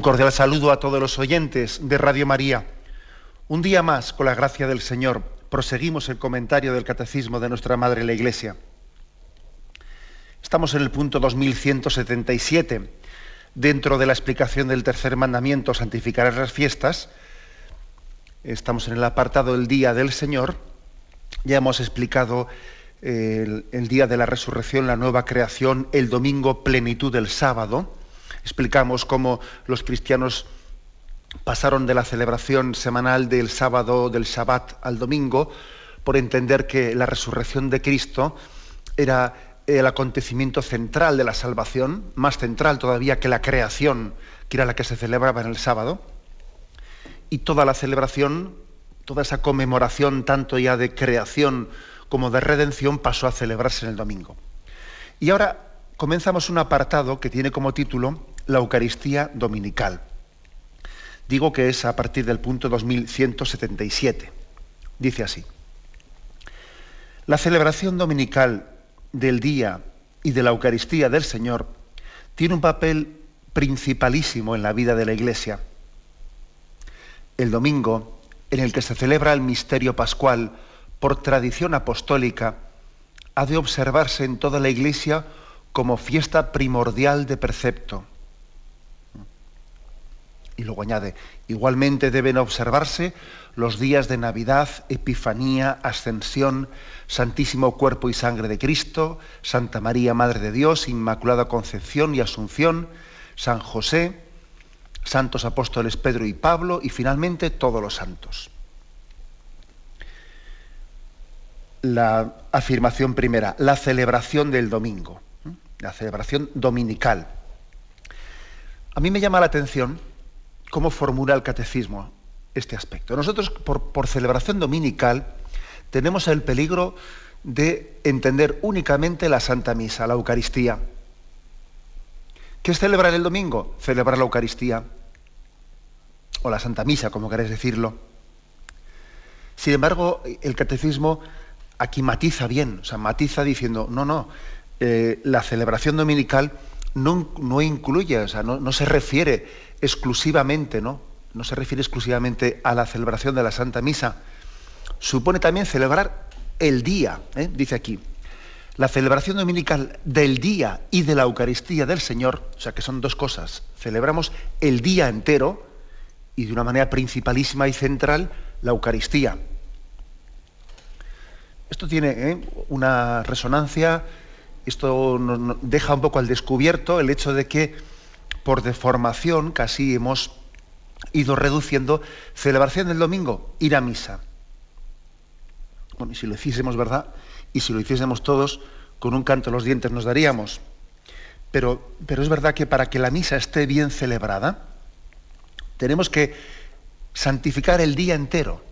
Un cordial saludo a todos los oyentes de Radio María. Un día más, con la gracia del Señor, proseguimos el comentario del Catecismo de nuestra Madre la Iglesia. Estamos en el punto 2177. Dentro de la explicación del tercer mandamiento, santificar las fiestas, estamos en el apartado del Día del Señor. Ya hemos explicado eh, el día de la resurrección, la nueva creación, el domingo, plenitud del sábado explicamos cómo los cristianos pasaron de la celebración semanal del sábado, del Shabbat al domingo, por entender que la resurrección de Cristo era el acontecimiento central de la salvación, más central todavía que la creación, que era la que se celebraba en el sábado. Y toda la celebración, toda esa conmemoración, tanto ya de creación como de redención, pasó a celebrarse en el domingo. Y ahora comenzamos un apartado que tiene como título La Eucaristía Dominical. Digo que es a partir del punto 2177. Dice así. La celebración dominical del día y de la Eucaristía del Señor tiene un papel principalísimo en la vida de la Iglesia. El domingo, en el que se celebra el misterio pascual por tradición apostólica, ha de observarse en toda la Iglesia como fiesta primordial de precepto. Y luego añade, igualmente deben observarse los días de Navidad, Epifanía, Ascensión, Santísimo Cuerpo y Sangre de Cristo, Santa María, Madre de Dios, Inmaculada Concepción y Asunción, San José, Santos Apóstoles Pedro y Pablo y finalmente todos los santos. La afirmación primera, la celebración del domingo la celebración dominical. A mí me llama la atención cómo formula el catecismo este aspecto. Nosotros, por, celebración dominical, tenemos el peligro de entender únicamente la Santa Misa, la Eucaristía. ¿Qué es celebrar el domingo? Celebrar la Eucaristía. O la Santa Misa, como queréis decirlo. Sin embargo, el catecismo aquí matiza bien, o sea, matiza diciendo, no, no, eh, la celebración dominical no, incluye, o sea, no, se refiere exclusivamente, ¿no? No se refiere exclusivamente a la celebración de la Santa Misa. Supone también celebrar el día, ¿eh? dice aquí. La celebración dominical del día y de la Eucaristía del Señor, o sea que son dos cosas. Celebramos el día entero y de una manera principalísima y central la Eucaristía. Esto tiene ¿eh? una resonancia esto nos deja un poco al descubierto el hecho de que por deformación casi hemos ido reduciendo celebración del domingo, ir a misa. Bueno, y si lo hiciésemos, ¿verdad? Y si lo hiciésemos todos, con un canto los dientes nos daríamos. Pero, pero es verdad que para que la misa esté bien celebrada, tenemos que santificar el día entero.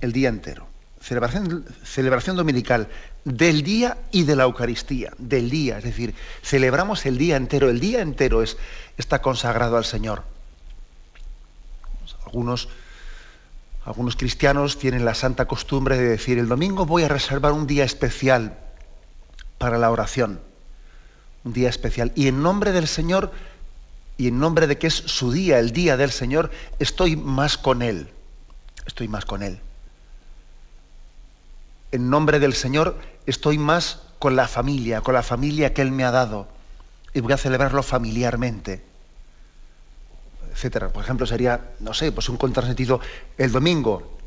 El día entero celebración dominical del día y de la Eucaristía, del día, es decir, celebramos el día entero, el día entero es, está consagrado al Señor. Algunos, algunos cristianos tienen la santa costumbre de decir, el domingo voy a reservar un día especial para la oración, un día especial, y en nombre del Señor, y en nombre de que es su día, el día del Señor, estoy más con Él, estoy más con Él. En nombre del Señor estoy más con la familia, con la familia que Él me ha dado, y voy a celebrarlo familiarmente, etcétera. Por ejemplo, sería, no sé, pues un contrasentido, el domingo,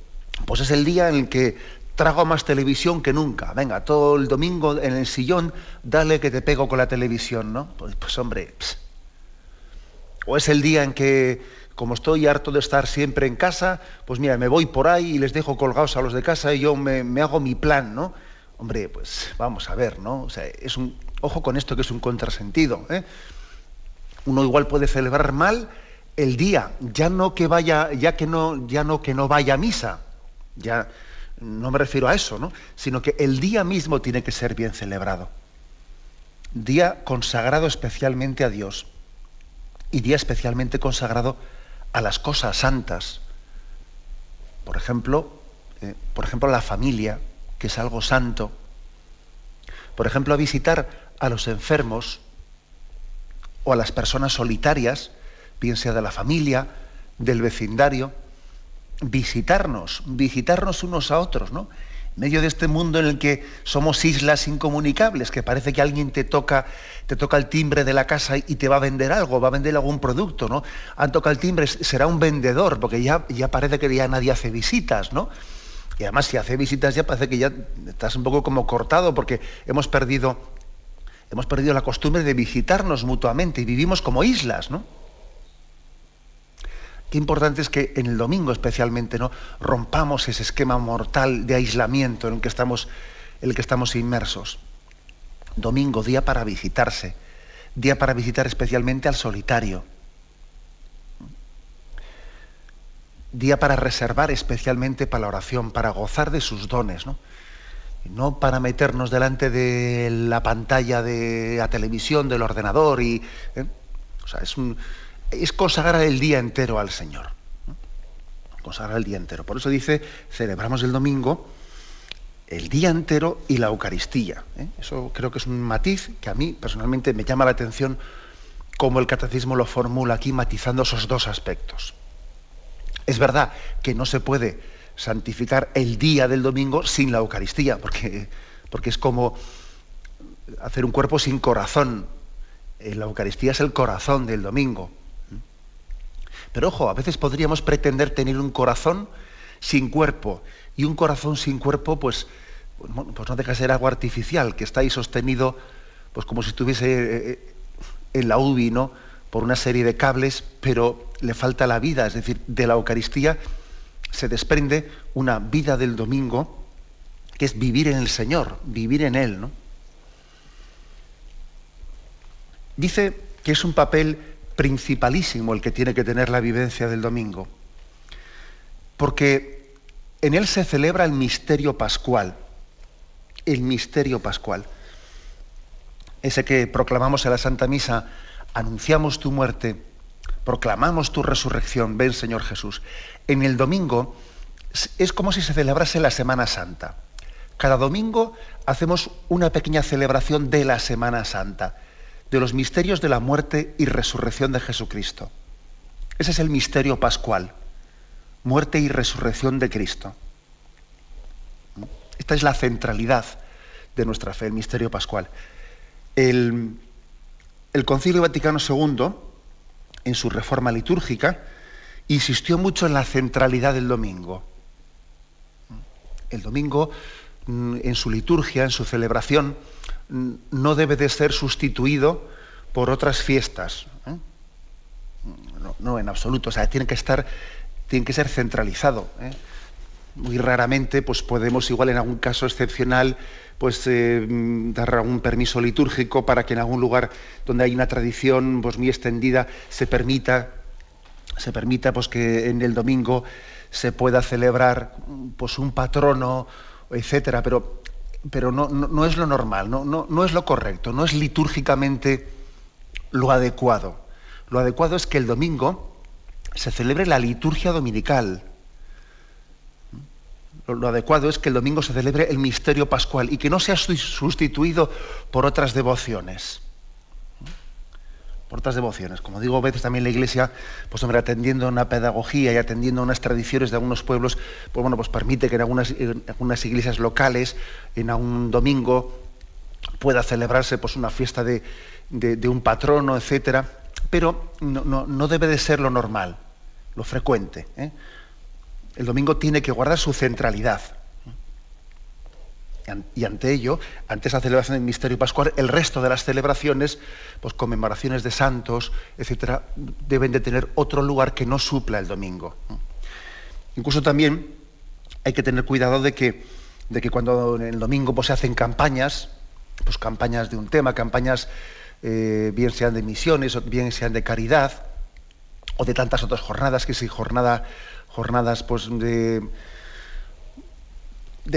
pues es el día en el que trago más televisión que nunca. Venga, todo el domingo en el sillón, dale que te pego con la televisión, ¿no? Pues, pues hombre, o es el día en que como estoy harto de estar siempre en casa, pues mira, me voy por ahí y les dejo colgados a los de casa y yo me, hago mi plan, ¿no? Hombre, pues vamos a ver, ¿no? O sea, es un, ojo con esto que es un contrasentido, ¿eh? Uno igual puede celebrar mal el día, ya no que vaya, ya que no, ya no que no vaya a misa, ya no me refiero a eso, ¿no? Sino que el día mismo tiene que ser bien celebrado. Día consagrado especialmente a Dios y día especialmente consagrado a las cosas santas. Por ejemplo, eh, por ejemplo, la familia, que es algo santo. Por ejemplo, a visitar a los enfermos o a las personas solitarias, bien sea de la familia, del vecindario, visitarnos, visitarnos unos a otros, ¿no? En medio de este mundo en el que somos islas incomunicables, que parece que alguien te toca, te toca el timbre de la casa y te va a vender algo, va a vender algún producto, ¿no? Han tocado el timbre, será un vendedor, porque ya, ya parece que ya nadie hace visitas, ¿no? Y además si hace visitas ya parece que ya estás un poco como cortado porque hemos perdido, hemos perdido la costumbre de visitarnos mutuamente y vivimos como islas, ¿no? Qué importante es que en el domingo especialmente no rompamos ese esquema mortal de aislamiento en el que estamos, en el que estamos inmersos. Domingo, día para visitarse, día para visitar especialmente al solitario día para reservar especialmente para la oración, para gozar de sus dones, ¿no? No para meternos delante de la pantalla de la televisión, del ordenador y. ¿eh? O sea, es, un, es consagrar el día entero al Señor. Consagrar el día entero. Por eso dice, celebramos el domingo el día entero y la Eucaristía. ¿eh? Eso creo que es un matiz que a mí personalmente me llama la atención cómo el catecismo lo formula aquí matizando esos dos aspectos. Es verdad que no se puede santificar el día del domingo sin la Eucaristía, porque, porque es como hacer un cuerpo sin corazón. Eh, la Eucaristía es el corazón del domingo. Pero ojo, a veces podríamos pretender tener un corazón sin cuerpo. Y un corazón sin cuerpo, pues, pues no deja de ser algo artificial, que está ahí sostenido, pues como si estuviese eh, eh, en la UBI, ¿no? por una serie de cables, pero le falta la vida, es decir, de la Eucaristía se desprende una vida del domingo que es vivir en el Señor, vivir en Él. ¿no? Dice que es un papel principalísimo el que tiene que tener la vivencia del domingo, porque en Él se celebra el misterio pascual, el misterio pascual, ese que proclamamos en la Santa Misa anunciamos tu muerte, proclamamos tu resurrección, ven Señor Jesús. En el domingo es como si se celebrase la Semana Santa. Cada domingo hacemos una pequeña celebración de la Semana Santa, de los misterios de la muerte y resurrección de Jesucristo. Ese es el misterio pascual, muerte y resurrección de Cristo. Esta es la centralidad de nuestra fe, el misterio pascual. El, Concilio Vaticano II, en su reforma litúrgica, insistió mucho en la centralidad del domingo. El domingo, mm, en su liturgia, en su celebración, mm, no debe de ser sustituido por otras fiestas. ¿eh? No, en absoluto. O sea, tiene que estar, tiene que ser centralizado. ¿eh? Muy raramente, pues podemos, igual en algún caso excepcional, pues eh, dar algún permiso litúrgico para que en algún lugar donde hay una tradición pues, muy extendida se permita se permita pues que en el domingo se pueda celebrar pues un patrono etcétera. Pero pero no, no, es lo normal no, no, no es lo correcto no es litúrgicamente lo adecuado. Lo adecuado es que el domingo se celebre la liturgia dominical lo adecuado es que el domingo se celebre el misterio pascual y que no sea sustituido por otras devociones. Por otras devociones. Como digo, a veces también la Iglesia, pues hombre, atendiendo a una pedagogía y atendiendo a unas tradiciones de algunos pueblos, pues bueno, pues permite que en algunas, iglesias locales, en un domingo, pueda celebrarse pues una fiesta de, un patrono, etcétera, pero no, no, debe de ser lo normal, lo frecuente. ¿eh? El domingo tiene que guardar su centralidad. Y ante ello, ante esa celebración del misterio pascual, el resto de las celebraciones, pues conmemoraciones de santos, etcétera, deben de tener otro lugar que no supla el domingo. Incluso también hay que tener cuidado de que, de que cuando en el domingo pues, se hacen campañas, pues campañas de un tema, campañas eh, bien sean de misiones, bien sean de caridad, o de tantas otras jornadas, que si jornada, jornadas pues de,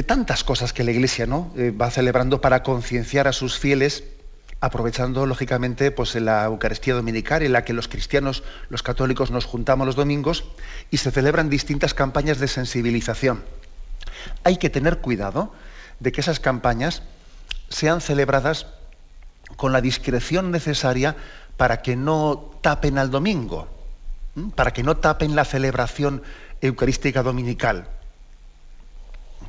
tantas cosas que la Iglesia ¿no? Eh, va celebrando para concienciar a sus fieles, aprovechando lógicamente pues, la Eucaristía Dominical, en la que los cristianos, los católicos, nos juntamos los domingos y se celebran distintas campañas de sensibilización. Hay que tener cuidado de que esas campañas sean celebradas con la discreción necesaria para que no tapen al domingo, para que no tapen la celebración eucarística dominical.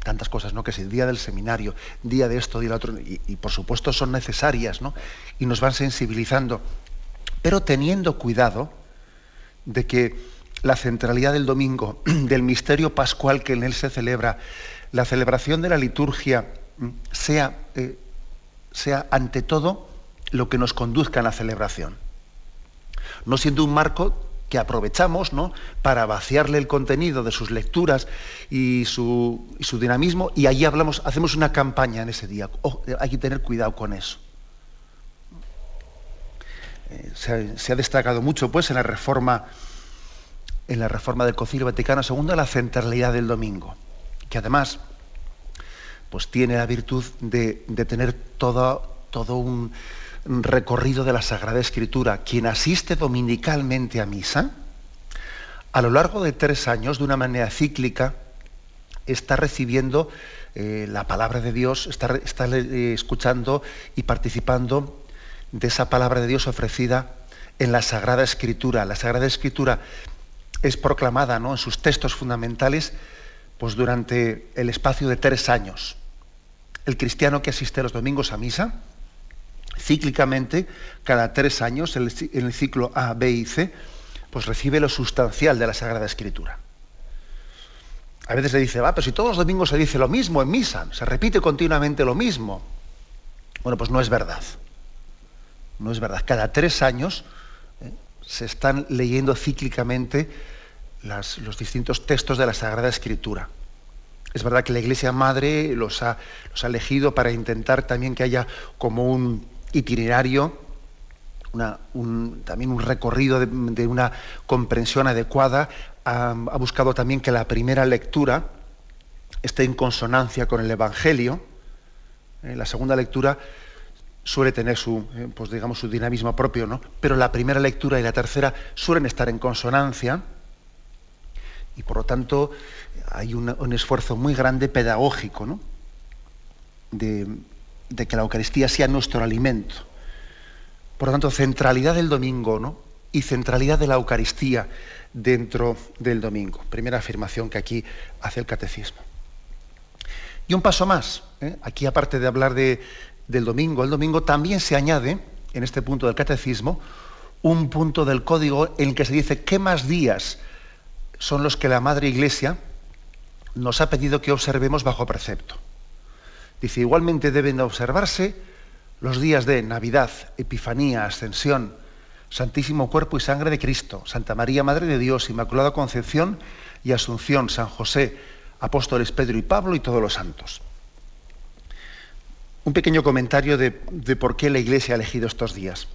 Tantas cosas, ¿no? Que es el día del seminario, día de esto, día de otro, y, y por supuesto son necesarias, ¿no? Y nos van sensibilizando, pero teniendo cuidado de que la centralidad del domingo, del misterio pascual que en él se celebra, la celebración de la liturgia sea, eh, sea ante todo lo que nos conduzca a la celebración. No siendo un marco que aprovechamos ¿no? para vaciarle el contenido de sus lecturas y su, dinamismo, y allí hablamos, hacemos una campaña en ese día. Hay que tener cuidado con eso. Eh, se, ha destacado mucho pues, en la reforma en la reforma del Concilio Vaticano II la centralidad del domingo, que además pues tiene la virtud de, tener todo, todo un recorrido de la Sagrada Escritura. Quien asiste dominicalmente a misa, a lo largo de tres años, de una manera cíclica, está recibiendo eh, la palabra de Dios, está, eh, escuchando y participando de esa palabra de Dios ofrecida en la Sagrada Escritura. La Sagrada Escritura es proclamada ¿no? en sus textos fundamentales pues durante el espacio de tres años el cristiano que asiste los domingos a misa, cíclicamente, cada tres años, en el ciclo A, B y C, pues recibe lo sustancial de la Sagrada Escritura. A veces se dice, va, pero si todos los domingos se dice lo mismo en misa, se repite continuamente lo mismo. Bueno, pues no es verdad. No es verdad. Cada tres años eh, se están leyendo cíclicamente los distintos textos de la Sagrada Escritura. Es verdad que la Iglesia Madre los ha, los ha elegido para intentar también que haya como un itinerario, también un recorrido de, una comprensión adecuada. Ha, buscado también que la primera lectura esté en consonancia con el Evangelio. Eh, la segunda lectura suele tener su, eh, pues digamos, su dinamismo propio, ¿no? Pero la primera lectura y la tercera suelen estar en consonancia y por lo tanto hay un, esfuerzo muy grande pedagógico ¿no? de, que la Eucaristía sea nuestro alimento. Por lo tanto, centralidad del domingo ¿no? y centralidad de la Eucaristía dentro del domingo. Primera afirmación que aquí hace el catecismo. Y un paso más, ¿eh? aquí aparte de hablar de, del domingo, el domingo también se añade, en este punto del catecismo, un punto del código en el que se dice qué más días son los que la Madre Iglesia nos ha pedido que observemos bajo precepto. Dice, igualmente deben observarse los días de Navidad, Epifanía, Ascensión, Santísimo Cuerpo y Sangre de Cristo, Santa María, Madre de Dios, Inmaculada Concepción y Asunción, San José, Apóstoles Pedro y Pablo y todos los santos. Un pequeño comentario de, por qué la Iglesia ha elegido estos días.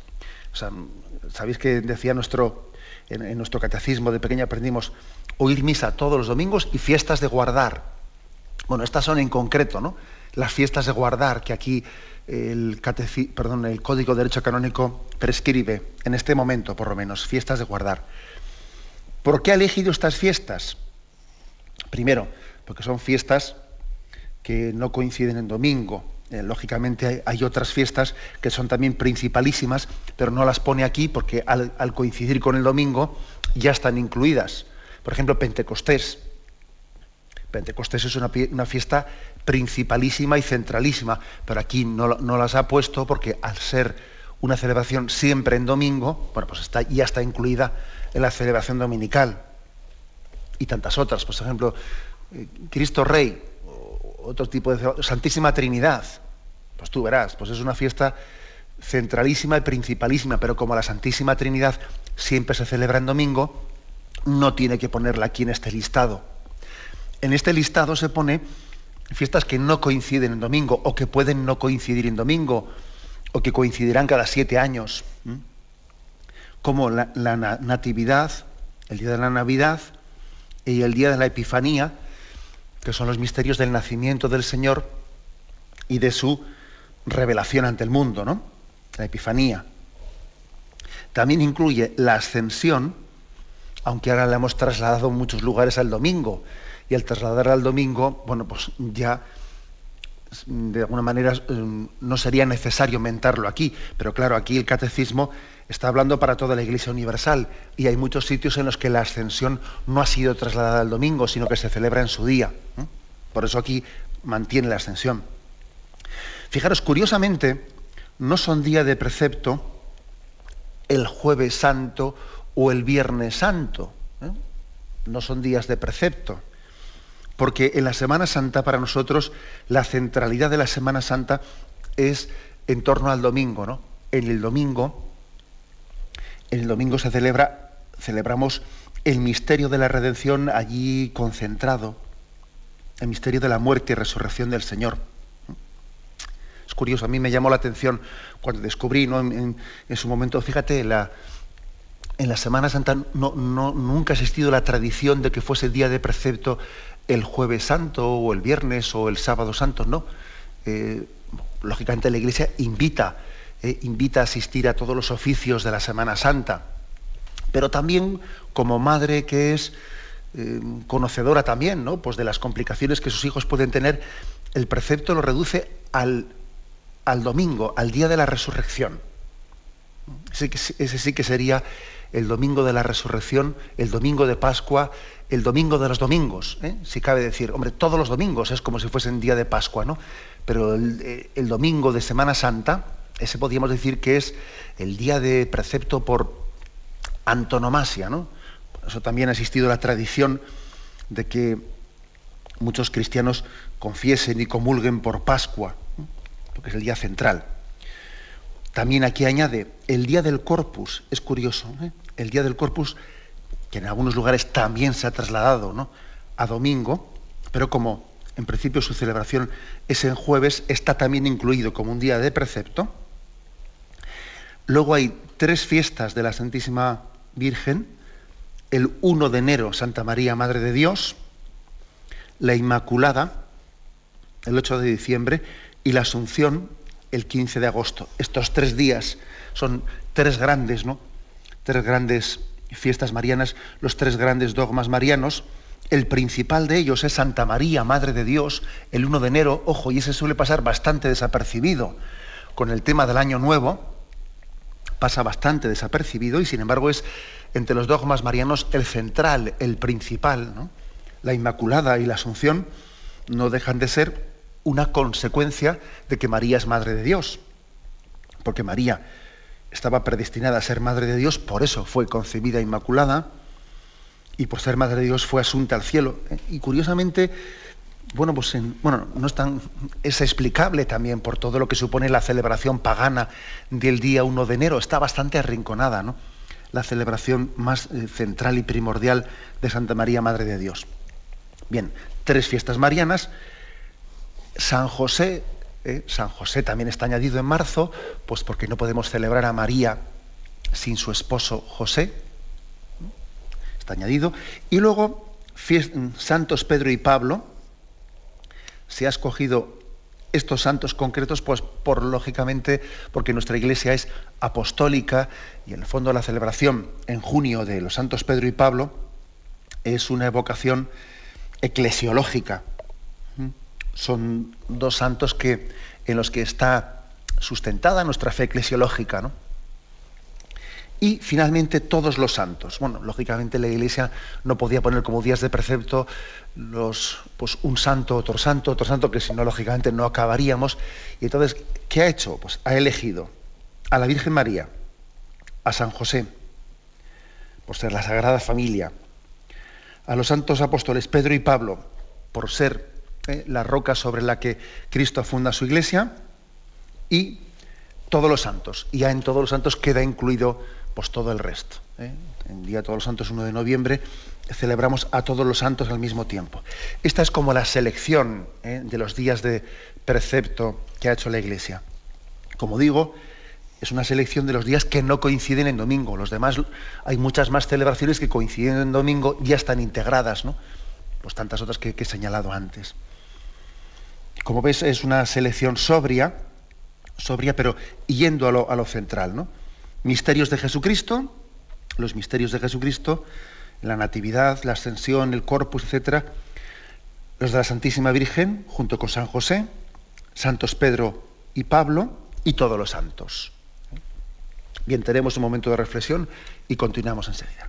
Sabéis que decía nuestro en, nuestro catecismo de pequeño aprendimos oír misa todos los domingos y fiestas de guardar. Bueno, estas son en concreto, ¿no? Las fiestas de guardar que aquí el, perdón, el Código de Derecho Canónico prescribe, en este momento por lo menos, fiestas de guardar. ¿Por qué ha elegido estas fiestas? Primero, porque son fiestas que no coinciden en domingo, eh, lógicamente hay, otras fiestas que son también principalísimas, pero no las pone aquí porque al, coincidir con el domingo ya están incluidas. Por ejemplo, Pentecostés. Pentecostés es una, fiesta principalísima y centralísima, pero aquí no, las ha puesto porque al ser una celebración siempre en domingo, bueno, pues ya está incluida en la celebración dominical. Y tantas otras, por ejemplo, eh, Cristo Rey, otro tipo de Santísima Trinidad. Pues tú verás, pues es una fiesta centralísima y principalísima, pero como la Santísima Trinidad siempre se celebra en domingo, no tiene que ponerla aquí en este listado. En este listado se pone fiestas que no coinciden en domingo o que pueden no coincidir en domingo, o que coincidirán cada siete años, como la, Natividad, el día de la Navidad y el día de la Epifanía, que son los misterios del nacimiento del Señor y de su revelación ante el mundo, ¿no? La Epifanía. También incluye la ascensión, aunque ahora la hemos trasladado en muchos lugares al domingo, y al trasladar al domingo, bueno, pues ya de alguna manera eh, no sería necesario mentarlo aquí, pero claro, aquí el catecismo está hablando para toda la Iglesia Universal y hay muchos sitios en los que la ascensión no ha sido trasladada al domingo, sino que se celebra en su día. Por eso aquí mantiene la ascensión. Fijaros, curiosamente, no son día de precepto el jueves santo o el viernes santo. ¿eh? No son días de precepto porque en la Semana Santa para nosotros la centralidad de la Semana Santa es en torno al domingo, ¿no? En el domingo, en el domingo se celebra, celebramos el misterio de la redención allí concentrado, el misterio de la muerte y resurrección del Señor. Es curioso, a mí me llamó la atención cuando descubrí, ¿no? en, su momento, fíjate, la, en la Semana Santa no, nunca ha existido la tradición de que fuese día de precepto el jueves santo o el viernes o el sábado santo, no. Eh, lógicamente la Iglesia invita, eh, invita a asistir a todos los oficios de la Semana Santa, pero también como madre que es eh, conocedora también ¿no? pues de las complicaciones que sus hijos pueden tener, el precepto lo reduce al, al domingo, al día de la resurrección. ese sí que sería el domingo de la resurrección, el domingo de Pascua, el domingo de los domingos, ¿eh? si cabe decir, hombre, todos los domingos es como si fuesen día de Pascua, ¿no? Pero el, el, domingo de Semana Santa, ese podríamos decir que es el día de precepto por antonomasia, ¿no? Por eso también ha existido la tradición de que muchos cristianos confiesen y comulguen por Pascua, porque es el día central. También aquí añade el día del Corpus, es curioso, ¿eh? el día del Corpus, que en algunos lugares también se ha trasladado ¿no? a domingo, pero como en principio su celebración es en jueves, está también incluido como un día de precepto. Luego hay tres fiestas de la Santísima Virgen, el 1 de enero, Santa María, Madre de Dios, la Inmaculada, el 8 de diciembre, y la Asunción, el 15 de agosto. Estos tres días son tres grandes, ¿no? Tres grandes fiestas marianas, los tres grandes dogmas marianos. El principal de ellos es Santa María, Madre de Dios, el 1 de enero, ojo, y ese suele pasar bastante desapercibido. Con el tema del Año Nuevo pasa bastante desapercibido y sin embargo es entre los dogmas marianos el central, el principal. La Inmaculada y la Asunción no dejan de ser una consecuencia de que María es Madre de Dios. Porque María estaba predestinada a ser Madre de Dios, por eso fue concebida Inmaculada, y por ser Madre de Dios fue asunta al cielo. Y curiosamente, bueno, pues bueno, no es tan, es explicable también por todo lo que supone la celebración pagana del día 1 de enero, está bastante arrinconada, ¿no? La celebración más eh, central y primordial de Santa María, Madre de Dios. Bien, tres fiestas marianas, San José, eh, San José también está añadido en marzo, pues porque no podemos celebrar a María sin su esposo José. Está añadido. Y luego, Santos Pedro y Pablo, se ha escogido estos santos concretos, pues por lógicamente, porque nuestra iglesia es apostólica y en el fondo la celebración en junio de los santos Pedro y Pablo es una evocación eclesiológica son dos santos que, en los que está sustentada nuestra fe eclesiológica. ¿no? Y finalmente todos los santos. Bueno, lógicamente la Iglesia no podía poner como días de precepto los, pues, un santo, otro santo, otro santo, que si no, lógicamente no acabaríamos. Y entonces, ¿qué ha hecho? Pues ha elegido a la Virgen María, a San José, por ser la Sagrada Familia, a los santos apóstoles Pedro y Pablo, por ser la roca sobre la que Cristo funda su iglesia, y todos los santos. Y ya en todos los santos queda incluido pues, todo el resto. ¿eh? En día de todos los santos, 1 de noviembre, celebramos a todos los santos al mismo tiempo. Esta es como la selección ¿eh? de los días de precepto que ha hecho la iglesia. Como digo, es una selección de los días que no coinciden en domingo. Los demás, hay muchas más celebraciones que coinciden en domingo, ya están integradas, ¿no? Pues tantas otras que, he señalado antes. Como ves, es una selección sobria, sobria, pero yendo a lo, a lo central, ¿no? Misterios de Jesucristo, los misterios de Jesucristo, la Natividad, la Ascensión, el Corpus, etcétera, los de la Santísima Virgen, junto con San José, Santos Pedro y Pablo, y todos los santos. Bien, tenemos un momento de reflexión y continuamos enseguida.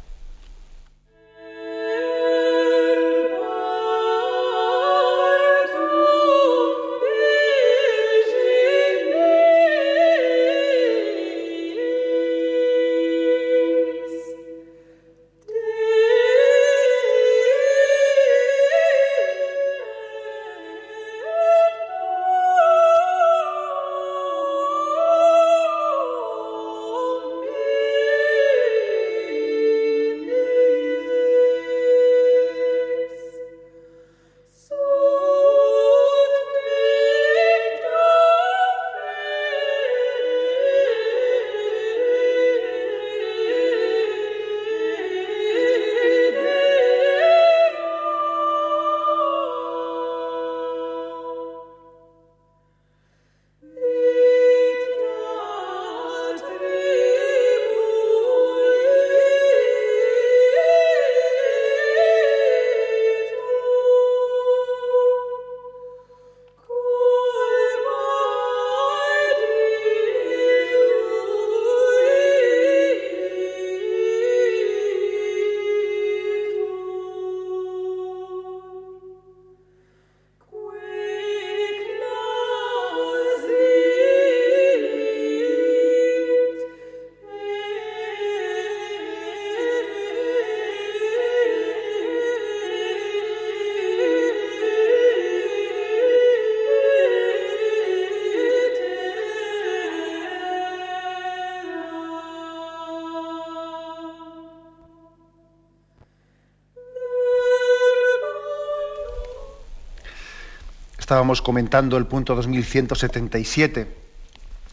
Estábamos comentando el punto 2177,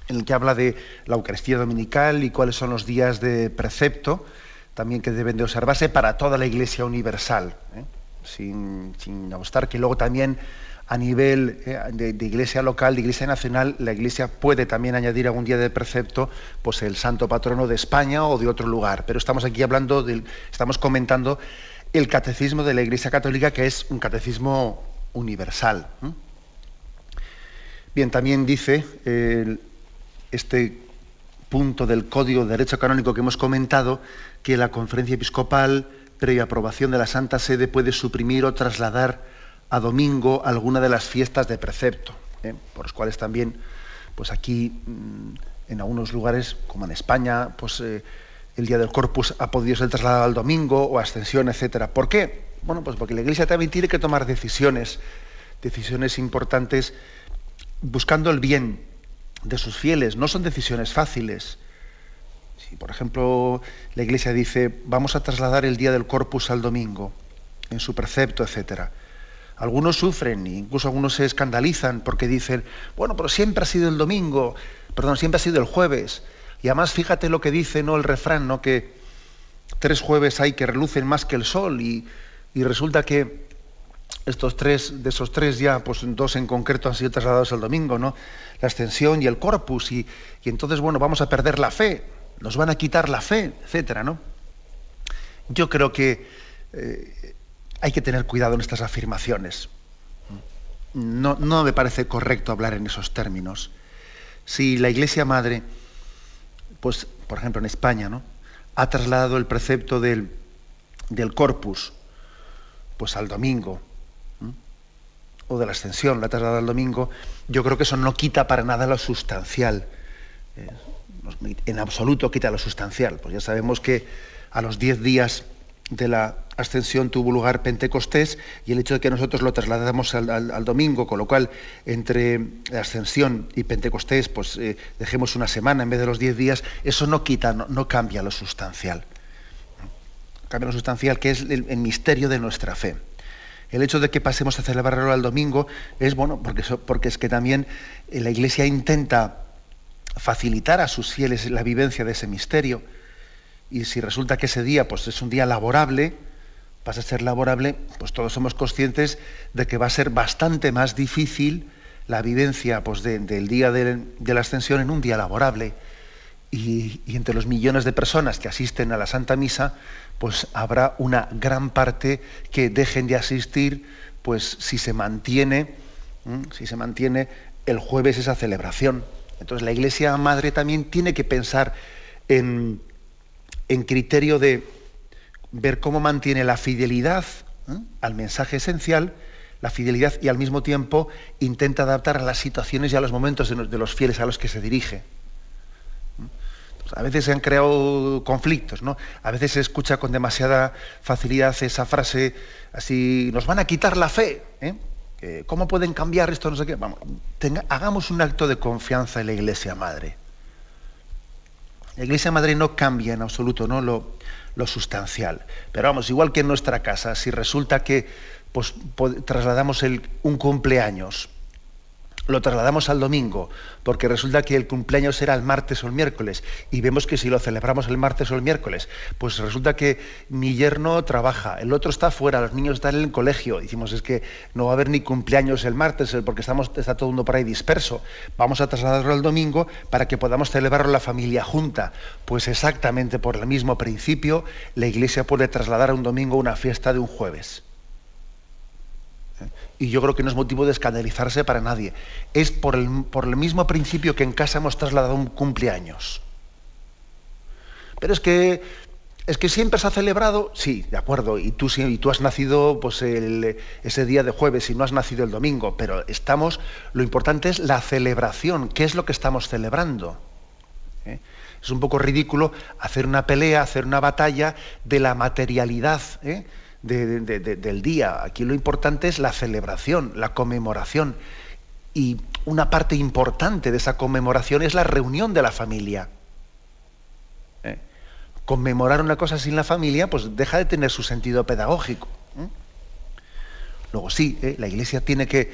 en el que habla de la Eucaristía Dominical y cuáles son los días de precepto, también que deben de observarse para toda la Iglesia universal, ¿eh? sin, sin que luego también a nivel eh, de, iglesia local, de iglesia nacional, la iglesia puede también añadir algún día de precepto, pues el santo patrono de España o de otro lugar. Pero estamos aquí hablando, del, estamos comentando el catecismo de la iglesia católica, que es un catecismo universal. Bien, también dice este punto del Código de Derecho Canónico que hemos comentado que la conferencia episcopal, previa aprobación de la Santa Sede, puede suprimir o trasladar a domingo alguna de las fiestas de precepto, ¿eh? por los cuales también, pues aquí, mm, en algunos lugares, como en España, pues eh, el día del Corpus ha podido ser trasladado al domingo o ascensión, etcétera. ¿Por qué? Bueno, pues porque la Iglesia también tiene que tomar decisiones, decisiones importantes buscando el bien de sus fieles. No son decisiones fáciles. Si, por ejemplo, la Iglesia dice, vamos a trasladar el día del Corpus al domingo, en su precepto, etcétera. Algunos sufren, incluso algunos se escandalizan porque dicen, bueno, pero siempre ha sido el domingo, perdón, siempre ha sido el jueves. Y además fíjate lo que dice ¿no? el refrán, ¿no? que tres jueves hay que relucen más que el sol y, y resulta que estos tres, de esos tres ya, pues dos en concreto han sido trasladados el domingo, ¿no? La extensión y el corpus, y, entonces, bueno, vamos a perder la fe, nos van a quitar la fe, etcétera, ¿no? Yo creo que eh, hay que tener cuidado en estas afirmaciones. No, no, me parece correcto hablar en esos términos. Si la Iglesia Madre, pues, por ejemplo, en España, ¿no? ha trasladado el precepto del, del corpus, pues al domingo, o de la ascensión, la trasladada al domingo, yo creo que eso no quita para nada lo sustancial. Eh, en absoluto quita lo sustancial. Pues ya sabemos que a los diez días de la ascensión tuvo lugar Pentecostés y el hecho de que nosotros lo trasladamos al, domingo, con lo cual entre ascensión y Pentecostés pues eh, dejemos una semana en vez de los diez días, eso no quita, no, cambia lo sustancial. Cambia lo sustancial que es el misterio de nuestra fe el hecho de que pasemos a celebrarlo al domingo es bueno porque, es que también eh, la Iglesia intenta facilitar a sus fieles la vivencia de ese misterio. Y si resulta que ese día pues, es un día laborable, pasa a ser laborable, pues todos somos conscientes de que va a ser bastante más difícil la vivencia pues, del día de, la ascensión en un día laborable. Y, entre los millones de personas que asisten a la Santa Misa, pues habrá una gran parte que dejen de asistir, pues si se mantiene, si se mantiene el jueves esa celebración. Entonces la Iglesia Madre también tiene que pensar en, en criterio de ver cómo mantiene la fidelidad al mensaje esencial, la fidelidad y al mismo tiempo intenta adaptar a las situaciones y a los momentos de, los fieles a los que se dirige. A veces se han creado conflictos, ¿no? A veces se escucha con demasiada facilidad esa frase así, nos van a quitar la fe. ¿eh? ¿Cómo pueden cambiar esto? No sé qué. Vamos, hagamos un acto de confianza en la Iglesia Madre. La Iglesia Madre no cambia en absoluto ¿no? lo, sustancial. Pero vamos, igual que en nuestra casa, si resulta que pues, trasladamos un cumpleaños lo trasladamos al domingo, porque resulta que el cumpleaños era el martes o el miércoles, y vemos que si lo celebramos el martes o el miércoles, pues resulta que mi yerno trabaja, el otro está fuera, los niños están en el colegio, decimos es que no va a haber ni cumpleaños el martes, porque estamos, está todo el mundo por ahí disperso, vamos a trasladarlo al domingo para que podamos celebrarlo la familia junta. Pues exactamente por el mismo principio, la iglesia puede trasladar a un domingo una fiesta de un jueves. Y yo creo que no es motivo de escandalizarse para nadie. Es por el, por el mismo principio que en casa hemos trasladado un cumpleaños. Pero es que es que siempre se ha celebrado, sí, de acuerdo, y tú, y tú has nacido pues, ese día de jueves y no has nacido el domingo, pero estamos, lo importante es la celebración, ¿qué es lo que estamos celebrando? ¿Eh? Es un poco ridículo hacer una pelea, hacer una batalla de la materialidad. ¿eh? Del día. Aquí lo importante es la celebración, la conmemoración. Y una parte importante de esa conmemoración es la reunión de la familia. ¿Eh? Conmemorar una cosa sin la familia, pues deja de tener su sentido pedagógico. ¿eh? Luego sí, ¿eh? la Iglesia tiene que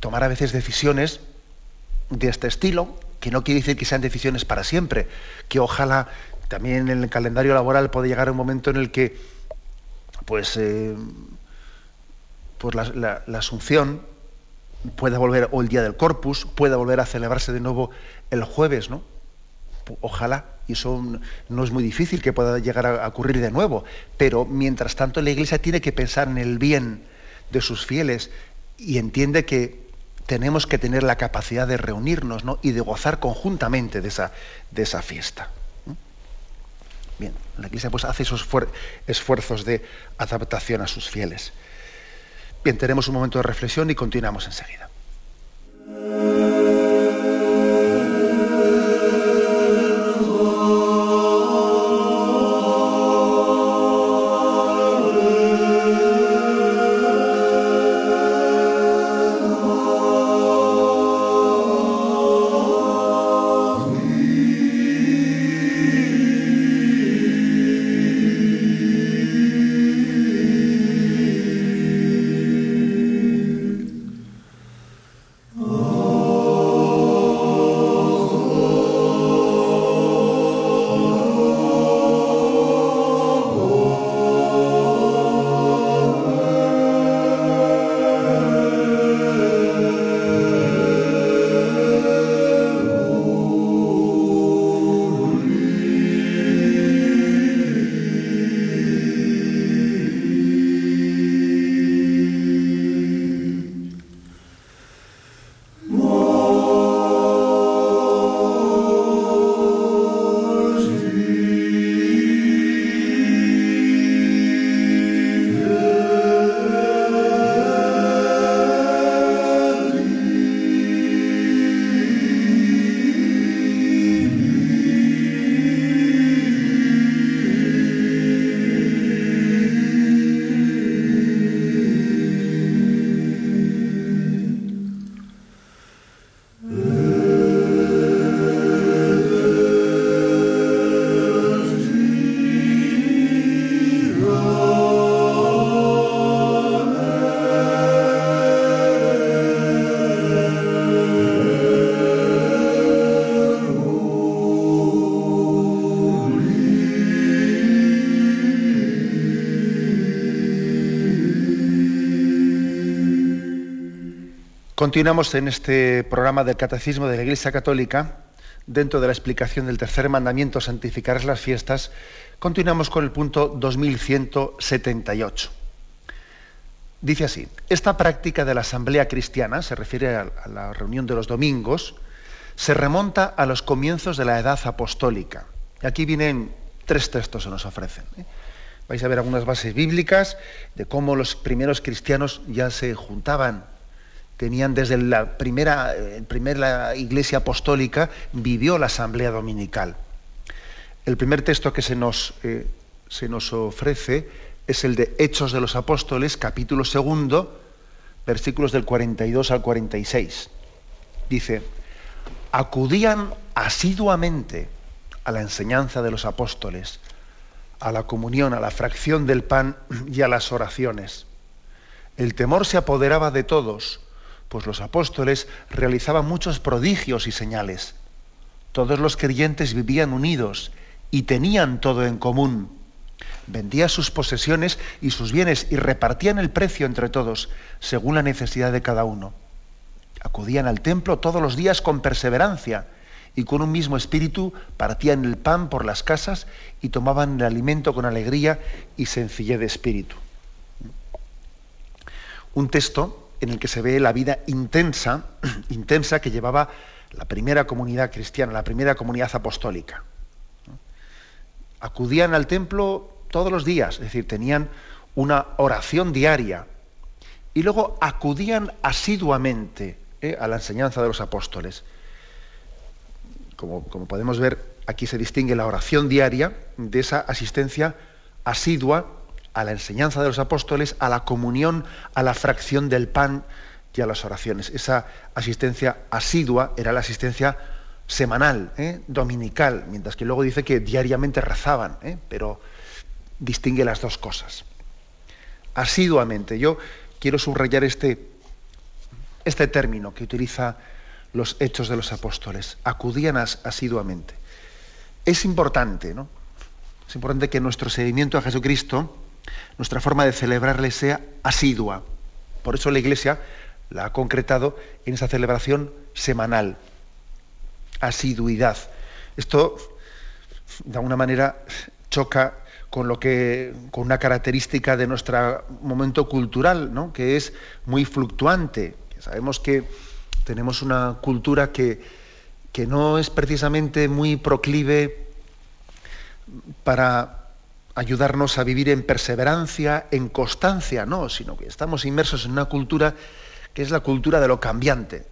tomar a veces decisiones de este estilo, que no quiere decir que sean decisiones para siempre, que ojalá también en el calendario laboral puede llegar un momento en el que pues, pues la, Asunción pueda volver, o el Día del Corpus, pueda volver a celebrarse de nuevo el jueves, ¿no? Ojalá, y eso no es muy difícil que pueda llegar a ocurrir de nuevo, pero mientras tanto la Iglesia tiene que pensar en el bien de sus fieles y entiende que tenemos que tener la capacidad de reunirnos ¿no? y de gozar conjuntamente de esa, de esa fiesta. Bien, la Iglesia pues hace esos esfuerzos de adaptación a sus fieles. Bien, tenemos un momento de reflexión y continuamos enseguida. Continuamos en este programa del Catecismo de la Iglesia Católica, dentro de la explicación del tercer mandamiento, santificar las fiestas, continuamos con el punto 2178. Dice así, esta práctica de la asamblea cristiana, se refiere a, la reunión de los domingos, se remonta a los comienzos de la edad apostólica. Y aquí vienen tres textos que nos ofrecen. ¿eh? Vais a ver algunas bases bíblicas de cómo los primeros cristianos ya se juntaban tenían desde la primera, primera iglesia apostólica, vivió la asamblea dominical. El primer texto que se nos, eh, se nos ofrece es el de Hechos de los Apóstoles, capítulo segundo, versículos del 42 al 46. Dice, acudían asiduamente a la enseñanza de los apóstoles, a la comunión, a la fracción del pan y a las oraciones. El temor se apoderaba de todos pues los apóstoles realizaban muchos prodigios y señales. Todos los creyentes vivían unidos y tenían todo en común. Vendían sus posesiones y sus bienes y repartían el precio entre todos, según la necesidad de cada uno. Acudían al templo todos los días con perseverancia y con un mismo espíritu partían el pan por las casas y tomaban el alimento con alegría y sencillez de espíritu. Un texto en el que se ve la vida intensa, intensa que llevaba la primera comunidad cristiana, la primera comunidad apostólica. Acudían al templo todos los días, es decir, tenían una oración diaria y luego acudían asiduamente eh, a la enseñanza de los apóstoles. Como, como podemos ver, aquí se distingue la oración diaria de esa asistencia asidua a la enseñanza de los apóstoles, a la comunión, a la fracción del pan y a las oraciones. Esa asistencia asidua era la asistencia semanal, ¿eh? dominical, mientras que luego dice que diariamente rezaban, ¿eh? pero distingue las dos cosas. Asiduamente. Yo quiero subrayar este, este término que utiliza los hechos de los apóstoles. Acudían asiduamente. Es importante, ¿no? Es importante que nuestro seguimiento a Jesucristo nuestra forma de celebrarle sea asidua. Por eso la Iglesia la ha concretado en esa celebración semanal. Asiduidad. Esto, de alguna manera, choca con lo que con una característica de nuestro momento cultural, ¿no? que es muy fluctuante. Sabemos que tenemos una cultura que, que no es precisamente muy proclive para ayudarnos a vivir en perseverancia, en constancia, no, sino que estamos inmersos en una cultura que es la cultura de lo cambiante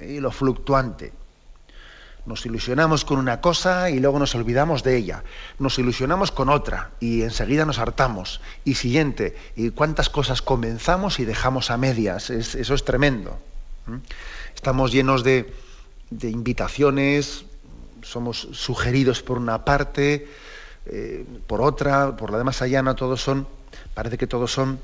¿eh? y lo fluctuante. Nos ilusionamos con una cosa y luego nos olvidamos de ella. Nos ilusionamos con otra y enseguida nos hartamos. Y siguiente, y cuántas cosas comenzamos y dejamos a medias. eso es tremendo. Estamos llenos de invitaciones, somos sugeridos por una parte, eh, por otra, por la de más allá, no todos son, parece que todos son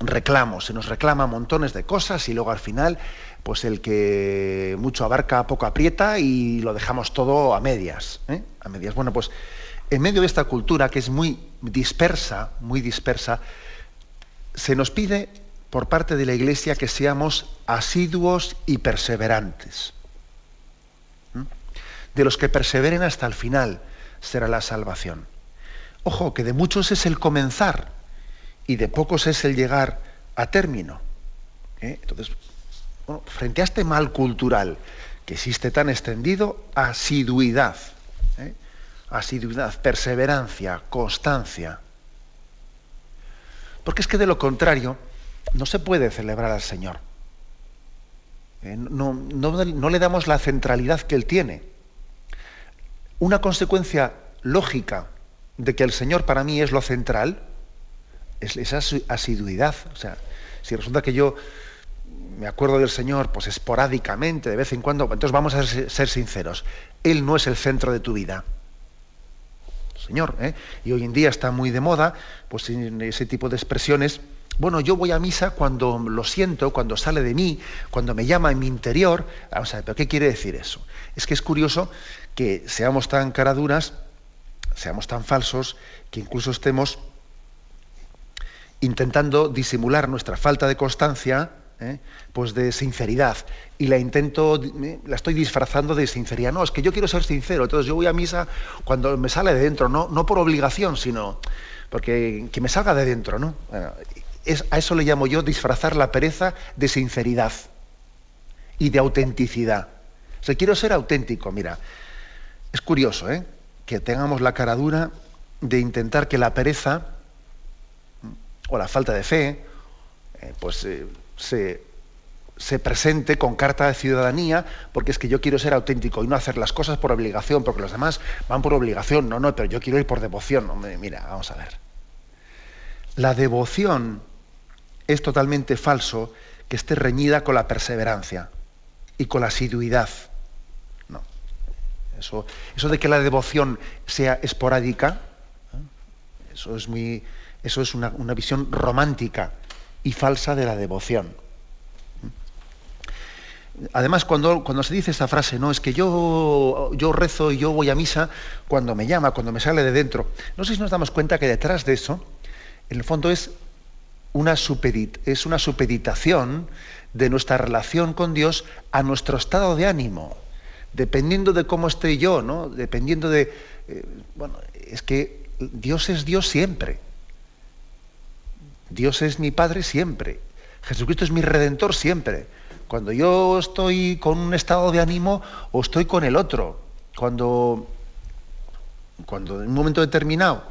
reclamos, se nos reclama montones de cosas y luego al final, pues el que mucho abarca, poco aprieta y lo dejamos todo a medias. ¿eh? A medias. Bueno, pues en medio de esta cultura que es muy dispersa, muy dispersa, se nos pide por parte de la Iglesia que seamos asiduos y perseverantes. De los que perseveren hasta el final, será la salvación. Ojo, que de muchos es el comenzar y de pocos es el llegar a término. ¿eh? Entonces, frente a este mal cultural que existe tan extendido, asiduidad, ¿eh? asiduidad, perseverancia, constancia. Porque es que de lo contrario no se puede celebrar al Señor. ¿eh? no, no le damos la centralidad que Él tiene una consecuencia lógica de que el Señor para mí es lo central es esa asiduidad. O sea, si resulta que yo me acuerdo del Señor pues esporádicamente, de vez en cuando, entonces vamos a ser sinceros, Él no es el centro de tu vida. Señor, ¿eh? y hoy en día está muy de moda pues ese tipo de expresiones. Bueno, yo voy a misa cuando lo siento, cuando sale de mí, cuando me llama en mi interior. Vamos a ver, ¿pero qué quiere decir eso? Es que es curioso que seamos tan caraduras, seamos tan falsos, que incluso estemos intentando disimular nuestra falta de constancia ¿eh? pues de sinceridad y la intento, la estoy disfrazando de sinceridad. No, es que yo quiero ser sincero, entonces yo voy a misa cuando me sale de dentro, no, no por obligación, sino porque que me salga de dentro, ¿no? A eso le llamo yo disfrazar la pereza de sinceridad y de autenticidad. O sea, quiero ser auténtico, mira. Es curioso, ¿eh? Que tengamos la cara dura de intentar que la pereza o la falta de fe, eh, pues eh, se, se presente con carta de ciudadanía, porque es que yo quiero ser auténtico y no hacer las cosas por obligación, porque los demás van por obligación, no, no, pero yo quiero ir por devoción. mira, vamos a ver. La devoción es totalmente falso que esté reñida con la perseverancia y con la asiduidad. No. Eso, eso de que la devoción sea esporádica, ¿eh? eso es, muy, eso es una, visión romántica y falsa de la devoción. Además, cuando, cuando, se dice esa frase, no, es que yo, yo rezo y yo voy a misa cuando me llama, cuando me sale de dentro. No sé si nos damos cuenta que detrás de eso, en el fondo es es una supeditación de nuestra relación con Dios a nuestro estado de ánimo. Dependiendo de cómo estoy yo, ¿no? Dependiendo de. Eh, bueno, es que Dios es Dios siempre. Dios es mi Padre siempre. Jesucristo es mi redentor siempre. Cuando yo estoy con un estado de ánimo o estoy con el otro. Cuando, cuando en un momento determinado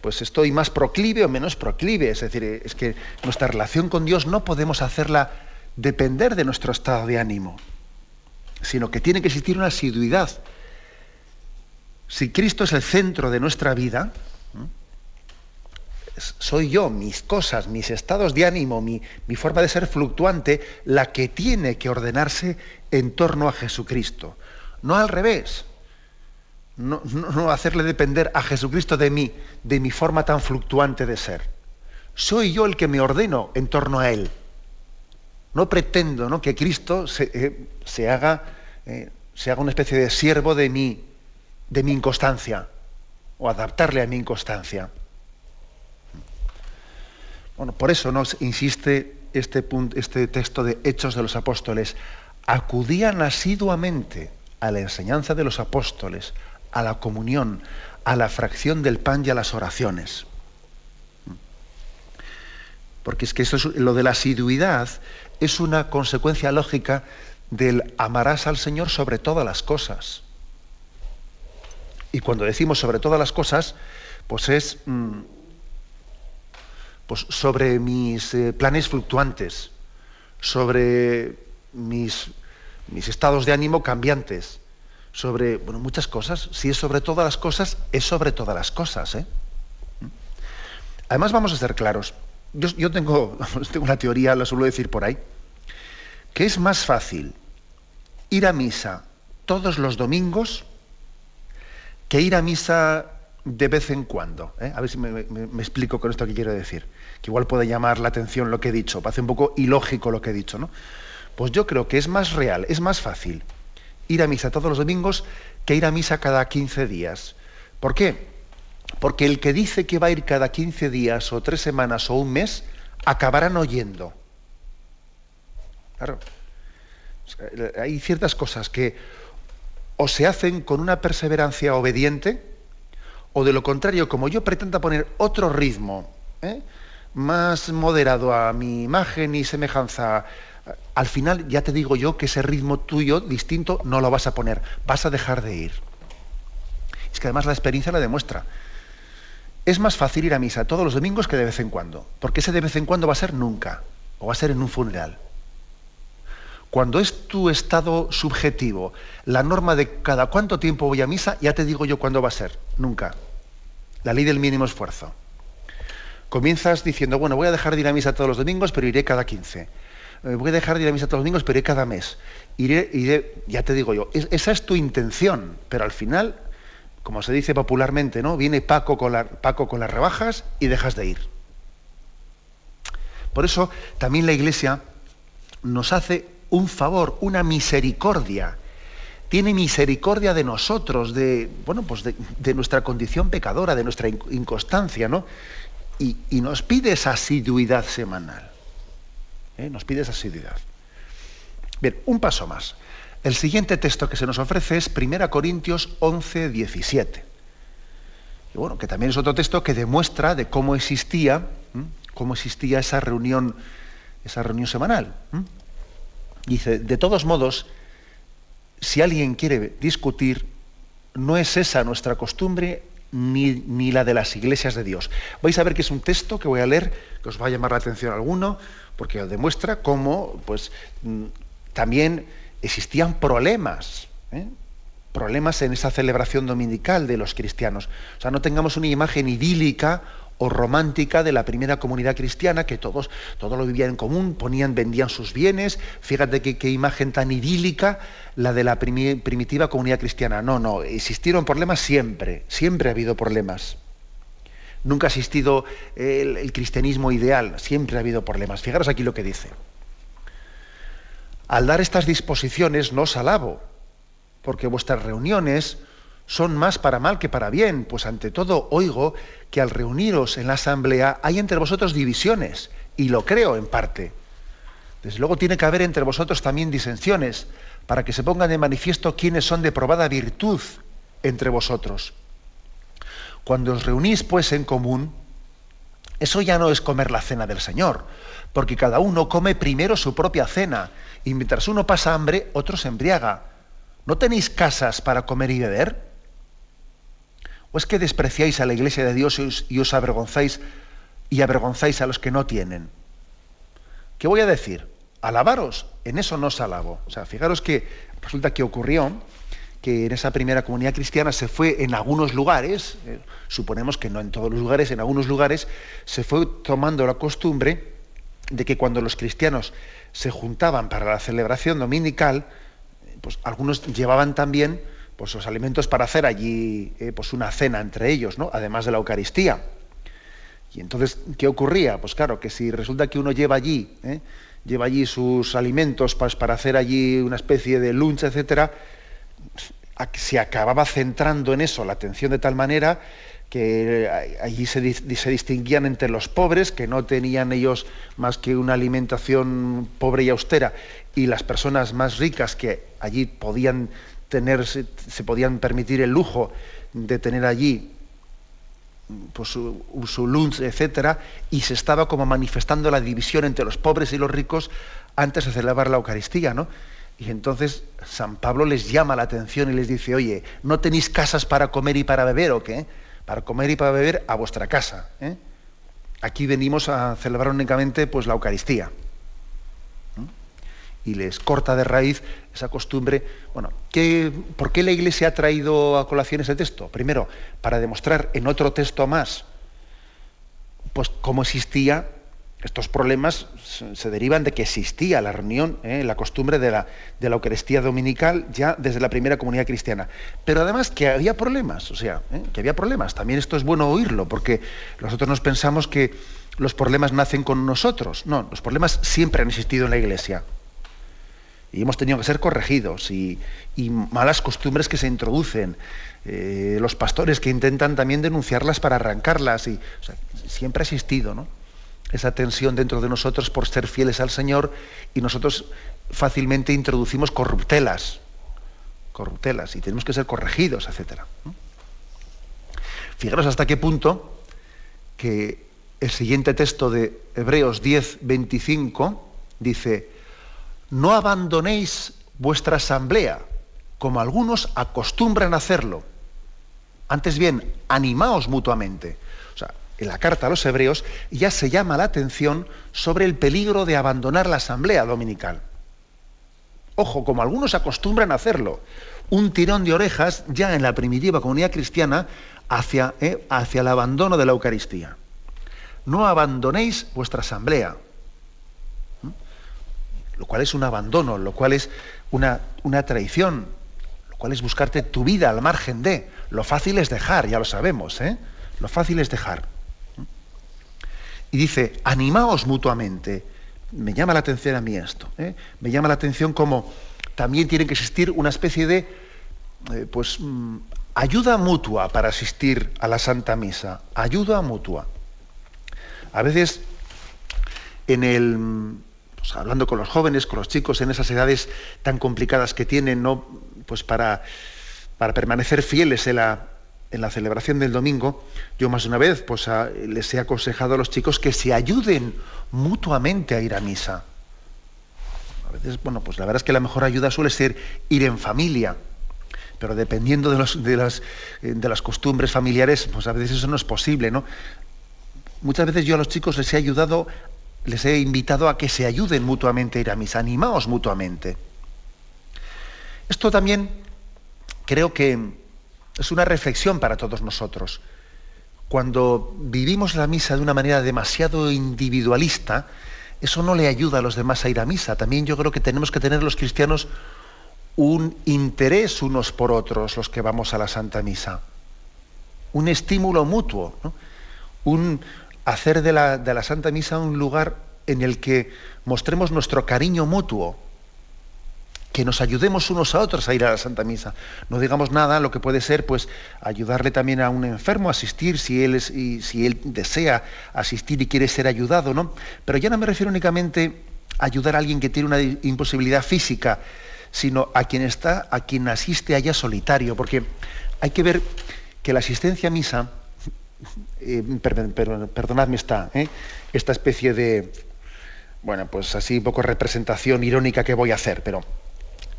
pues estoy más proclive o menos proclive. Es decir, es que nuestra relación con Dios no podemos hacerla depender de nuestro estado de ánimo, sino que tiene que existir una asiduidad. Si Cristo es el centro de nuestra vida, soy yo, mis cosas, mis estados de ánimo, mi, mi, forma de ser fluctuante, la que tiene que ordenarse en torno a Jesucristo. No al revés no, hacerle depender a Jesucristo de mí, de mi forma tan fluctuante de ser. Soy yo el que me ordeno en torno a Él. No pretendo ¿no? que Cristo se, eh, haga, eh, se, haga, una especie de siervo de mí, de mi inconstancia, o adaptarle a mi inconstancia. Bueno, por eso nos insiste este, punto, este texto de Hechos de los Apóstoles. Acudían asiduamente a la enseñanza de los apóstoles, a la comunión, a la fracción del pan y a las oraciones. Porque es que eso es, lo de la asiduidad es una consecuencia lógica del amarás al Señor sobre todas las cosas. Y cuando decimos sobre todas las cosas, pues es mm, pues sobre mis eh, planes fluctuantes, sobre mis, mis estados de ánimo cambiantes, sobre bueno, muchas cosas. Si es sobre todas las cosas, es sobre todas las cosas. ¿eh? Además, vamos a ser claros. Yo, tengo, tengo una teoría, la suelo decir por ahí, que es más fácil ir a misa todos los domingos que ir a misa de vez en cuando. ¿eh? A ver si me, explico con esto que quiero decir. Que igual puede llamar la atención lo que he dicho. Parece un poco ilógico lo que he dicho, ¿no? Pues yo creo que es más real, es más fácil ir a misa todos los domingos que ir a misa cada 15 días. ¿Por qué? Porque el que dice que va a ir cada 15 días o tres semanas o un mes, acabarán oyendo. Claro. Hay ciertas cosas que o se hacen con una perseverancia obediente, o de lo contrario, como yo pretenda poner otro ritmo, ¿eh? más moderado a mi imagen y semejanza al final ya te digo yo que ese ritmo tuyo distinto no lo vas a poner, vas a dejar de ir. Es que además la experiencia la demuestra. Es más fácil ir a misa todos los domingos que de vez en cuando, porque ese de vez en cuando va a ser nunca, o va a ser en un funeral. Cuando es tu estado subjetivo, la norma de cada cuánto tiempo voy a misa, ya te digo yo cuándo va a ser, nunca. La ley del mínimo esfuerzo. Comienzas diciendo, bueno, voy a dejar de ir a misa todos los domingos, pero iré cada 15 eh, voy a dejar de ir a misa todos los domingos, pero iré cada mes. Iré, iré, ya te digo yo, esa es tu intención, pero al final, como se dice popularmente, ¿no? Viene Paco con, las rebajas y dejas de ir. Por eso también la Iglesia nos hace un favor, una misericordia. Tiene misericordia de nosotros, de, bueno, pues de, nuestra condición pecadora, de nuestra inconstancia, ¿no? y nos pide esa asiduidad semanal. ¿Eh? nos pide esa asiduidad. Bien, un paso más. El siguiente texto que se nos ofrece es 1 Corintios 11, 17. Y bueno, que también es otro texto que demuestra de cómo existía, cómo existía esa reunión, esa reunión semanal. Dice, de todos modos, si alguien quiere discutir, no es esa nuestra costumbre ni, ni, la de las iglesias de Dios. Vais a ver que es un texto que voy a leer, que os va a llamar la atención alguno, porque demuestra cómo pues, mm, también existían problemas, ¿eh? problemas en esa celebración dominical de los cristianos. O sea, no tengamos una imagen idílica o romántica de la primera comunidad cristiana, que todos, todo lo vivían en común, ponían, vendían sus bienes. Fíjate qué imagen tan idílica la de la primitiva comunidad cristiana. No, no, existieron problemas siempre, siempre ha habido problemas. Nunca ha existido el, el cristianismo ideal, siempre ha habido problemas. Fijaros aquí lo que dice. Al dar estas disposiciones no os alabo, porque vuestras reuniones son más para mal que para bien, pues ante todo oigo que al reuniros en la asamblea hay entre vosotros divisiones, y lo creo en parte. Desde luego tiene que haber entre vosotros también disensiones, para que se pongan de manifiesto quienes son de probada virtud entre vosotros. Cuando os reunís pues en común, eso ya no es comer la cena del Señor, porque cada uno come primero su propia cena, y mientras uno pasa hambre, otro se embriaga. ¿No tenéis casas para comer y beber? ¿O es que despreciáis a la iglesia de Dios y os, avergonzáis y avergonzáis a los que no tienen? ¿Qué voy a decir? Alabaros, en eso no os alabo. O sea, fijaros que resulta que ocurrió que en esa primera comunidad cristiana se fue en algunos lugares, eh, suponemos que no en todos los lugares, en algunos lugares se fue tomando la costumbre de que cuando los cristianos se juntaban para la celebración dominical, pues algunos llevaban también pues, los alimentos para hacer allí eh, pues una cena entre ellos, ¿no? además de la Eucaristía. Y entonces, ¿qué ocurría? Pues claro, que si resulta que uno lleva allí, ¿eh? lleva allí sus alimentos pues, para hacer allí una especie de lunch, etcétera, se acababa centrando en eso la atención de tal manera que allí se, se, distinguían entre los pobres, que no tenían ellos más que una alimentación pobre y austera, y las personas más ricas que allí podían se, podían permitir el lujo de tener allí pues, su, lunch, etcétera, y se estaba como manifestando la división entre los pobres y los ricos antes de celebrar la Eucaristía, ¿no? Y entonces San Pablo les llama la atención y les dice, oye, ¿no tenéis casas para comer y para beber o qué? para comer y para beber a vuestra casa. ¿eh? Aquí venimos a celebrar únicamente pues, la Eucaristía. Y les corta de raíz esa costumbre. Bueno, ¿qué, ¿por qué la Iglesia ha traído a colación ese texto? Primero, para demostrar en otro texto más pues cómo existía estos problemas se derivan de que existía la reunión, ¿eh? la costumbre de la, de la, Eucaristía dominical ya desde la primera comunidad cristiana. Pero además que había problemas, o sea, ¿eh? que había problemas. También esto es bueno oírlo, porque nosotros nos pensamos que los problemas nacen con nosotros. No, los problemas siempre han existido en la Iglesia. Y hemos tenido que ser corregidos. Y, malas costumbres que se introducen. Eh, los pastores que intentan también denunciarlas para arrancarlas. Y, siempre ha existido, ¿no? esa tensión dentro de nosotros por ser fieles al Señor y nosotros fácilmente introducimos corruptelas, corruptelas y tenemos que ser corregidos, etc. Fijaros hasta qué punto que el siguiente texto de Hebreos 10, 25 dice, no abandonéis vuestra asamblea, como algunos acostumbran hacerlo. Antes bien, animaos mutuamente en la carta a los hebreos, ya se llama la atención sobre el peligro de abandonar la asamblea dominical. Ojo, como algunos acostumbran hacerlo, un tirón de orejas ya en la primitiva comunidad cristiana hacia, eh, hacia el abandono de la Eucaristía. No abandonéis vuestra asamblea, lo cual es un abandono, lo cual es una, una traición, lo cual es buscarte tu vida al margen de. Lo fácil es dejar, ya lo sabemos, ¿eh? Lo fácil es dejar. Y dice, animaos mutuamente. Me llama la atención a mí esto. ¿eh? Me llama la atención como también tiene que existir una especie de eh, pues, mm, ayuda mutua para asistir a la Santa Misa. Ayuda mutua. A veces en el, hablando con los jóvenes, con los chicos en esas edades tan complicadas que tienen, ¿no? Pues para, para permanecer fieles en la, en la celebración del domingo, yo más de una vez pues, les he aconsejado a los chicos que se ayuden mutuamente a ir a misa. A veces, bueno, pues la verdad es que la mejor ayuda suele ser ir en familia, pero dependiendo de, de, las, eh, de las costumbres familiares, pues a veces eso no es posible, ¿no? Muchas veces yo a los chicos les he ayudado, les he invitado a que se ayuden mutuamente a ir a misa, animaos mutuamente. Esto también creo que es una reflexión para todos nosotros. Cuando vivimos la misa de una manera demasiado individualista, eso no le ayuda a los demás a ir a misa. También yo creo que tenemos que tener los cristianos un interés unos por otros, los que vamos a la Santa Misa. Un estímulo mutuo, un hacer de la, de la Santa Misa un lugar en el que mostremos nuestro cariño mutuo, que nos ayudemos unos a otros a ir a la Santa Misa. No digamos nada, lo que puede ser, pues, ayudarle también a un enfermo a asistir, si él, es, y, si él desea asistir y quiere ser ayudado, ¿no? Pero ya no me refiero únicamente a ayudar a alguien que tiene una imposibilidad física, sino a quien está, a quien asiste allá solitario, porque hay que ver que la asistencia a misa, eh, perdonadme esta, ¿eh? esta especie de, bueno, pues así un poco representación irónica que voy a hacer, pero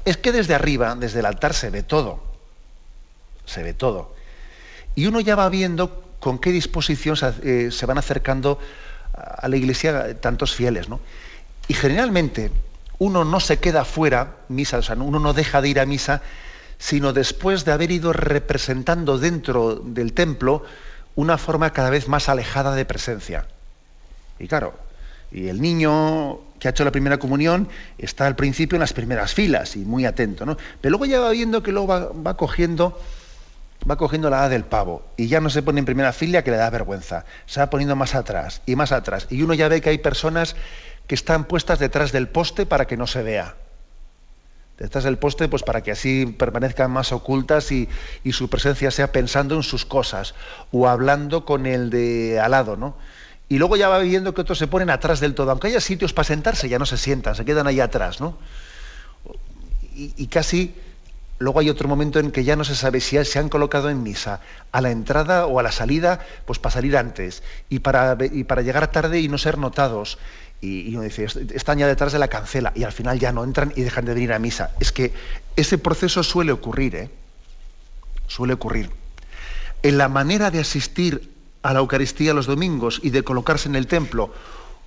es que desde arriba, desde el altar, se ve todo. Se ve todo. Y uno ya va viendo con qué disposición se, eh, van acercando a la iglesia tantos fieles. ¿no? Y generalmente uno no se queda fuera, misa, o sea, uno no deja de ir a misa, sino después de haber ido representando dentro del templo una forma cada vez más alejada de presencia. Y claro, y el niño que ha hecho la primera comunión está al principio en las primeras filas y muy atento, ¿no? Pero luego ya va viendo que luego va, cogiendo va cogiendo la edad del pavo y ya no se pone en primera fila que le da vergüenza, se va poniendo más atrás y más atrás y uno ya ve que hay personas que están puestas detrás del poste para que no se vea. Detrás del poste, pues para que así permanezcan más ocultas y, y su presencia sea pensando en sus cosas o hablando con el de al lado, ¿no? y luego ya va viendo que otros se ponen atrás del todo. Aunque haya sitios para sentarse, ya no se sientan, se quedan ahí atrás, ¿no? Y, casi luego hay otro momento en que ya no se sabe si se han colocado en misa a la entrada o a la salida, pues para salir antes y para, y para llegar tarde y no ser notados. Y, uno dice, están ya detrás de la cancela y al final ya no entran y dejan de venir a misa. Es que ese proceso suele ocurrir, ¿eh? Suele ocurrir. En la manera de asistir a la Eucaristía los domingos y de colocarse en el templo,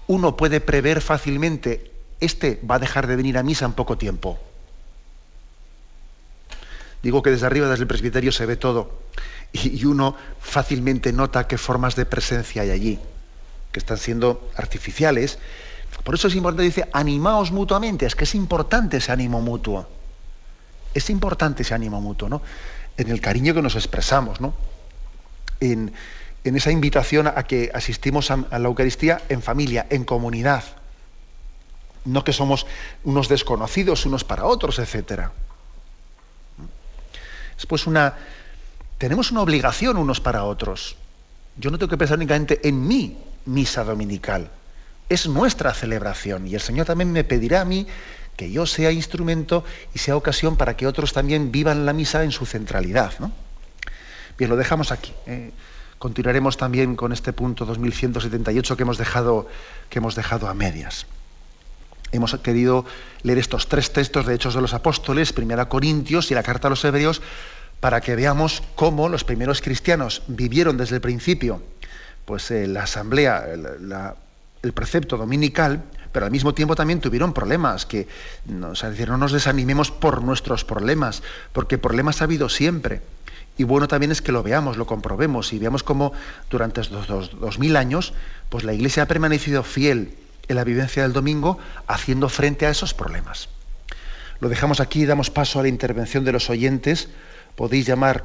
uno puede prever fácilmente, este va a dejar de venir a misa en poco tiempo. Digo que desde arriba, desde el presbiterio, se ve todo. Y, uno fácilmente nota qué formas de presencia hay allí, que están siendo artificiales. Por eso es importante, dice, animaos mutuamente. Es que es importante ese ánimo mutuo. Es importante ese ánimo mutuo, ¿no? En el cariño que nos expresamos, ¿no? En, en esa invitación a que asistimos a, la Eucaristía en familia, en comunidad. No que somos unos desconocidos unos para otros, etc. Es pues una. Tenemos una obligación unos para otros. Yo no tengo que pensar únicamente en mi misa dominical. Es nuestra celebración. Y el Señor también me pedirá a mí que yo sea instrumento y sea ocasión para que otros también vivan la misa en su centralidad. Bien, lo dejamos aquí. ¿eh? continuaremos también con este punto 2178 que hemos dejado, que hemos dejado a medias. Hemos querido leer estos tres textos de Hechos de los Apóstoles, Primera Corintios y la Carta a los Hebreos, para que veamos cómo los primeros cristianos vivieron desde el principio pues, eh, la asamblea, el precepto dominical, pero al mismo tiempo también tuvieron problemas, que o sea, decir, no nos desanimemos por nuestros problemas, porque problemas ha habido siempre. Y bueno también es que lo veamos, lo comprobemos y veamos cómo durante estos dos, mil años, pues la Iglesia ha permanecido fiel en la vivencia del domingo, haciendo frente a esos problemas. Lo dejamos aquí damos paso a la intervención de los oyentes. Podéis llamar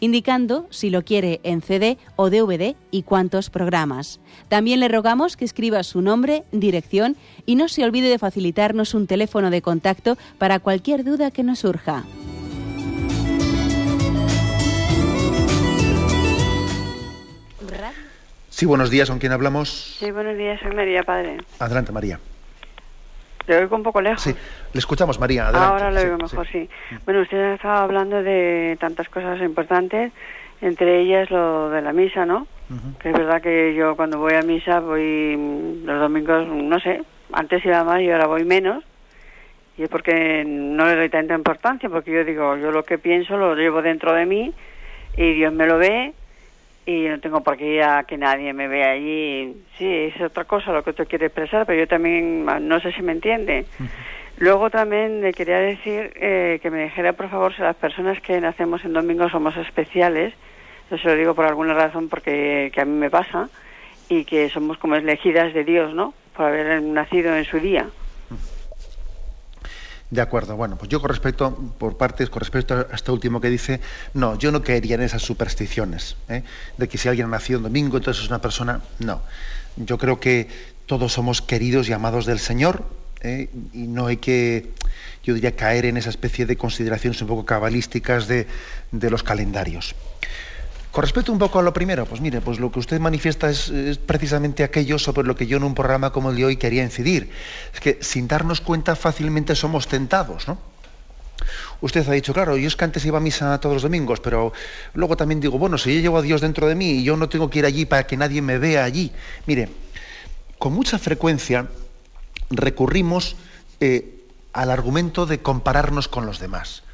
indicando si lo quiere en CD o DVD y cuántos programas. También le rogamos que escriba su nombre, dirección y no se olvide de facilitarnos un teléfono de contacto para cualquier duda que nos surja. Sí, buenos días, ¿con quién hablamos? Sí, buenos días, soy María Padre. Adelante, María. Le oigo un poco lejos. Sí, le escuchamos, María. Adelante. Ahora lo oigo mejor, sí. Bueno, usted estaba hablando de tantas cosas importantes, entre ellas lo de la misa, ¿no? Que es verdad que yo cuando voy a misa voy mm, los domingos, no sé, antes iba más y ahora voy menos. Y es porque no le doy tanta importancia, porque yo digo, yo lo que pienso lo llevo dentro de mí y Dios me lo ve y no tengo por qué ir a que nadie me vea allí. Sí, es otra cosa lo que usted quiere expresar, pero yo también no sé si me entiende. Luego también le quería decir eh, que me dijera, por favor, si las personas que nacemos en domingo somos especiales. Yo se lo digo por alguna razón porque que a mí me pasa y que somos como elegidas de Dios, ¿no? Por haber nacido en su día. De acuerdo, bueno, pues yo con respecto, por partes, con respecto a este último que dice, no, yo no caería en esas supersticiones, ¿eh? de que si alguien ha nacido un domingo, entonces es una persona, no. Yo creo que todos somos queridos y amados del Señor, ¿eh? y no hay que, yo diría, caer en esa especie de consideraciones un poco cabalísticas de los calendarios. Con respecto un poco a lo primero, pues mire, pues lo que usted manifiesta es, precisamente aquello sobre lo que yo en un programa como el de hoy quería incidir. Es que sin darnos cuenta fácilmente somos tentados, ¿no? Usted ha dicho, claro, yo es que antes iba a misa todos los domingos, pero luego también digo, bueno, si yo llevo a Dios dentro de mí y yo no tengo que ir allí para que nadie me vea allí. Mire, con mucha frecuencia recurrimos eh, al argumento de compararnos con los demás.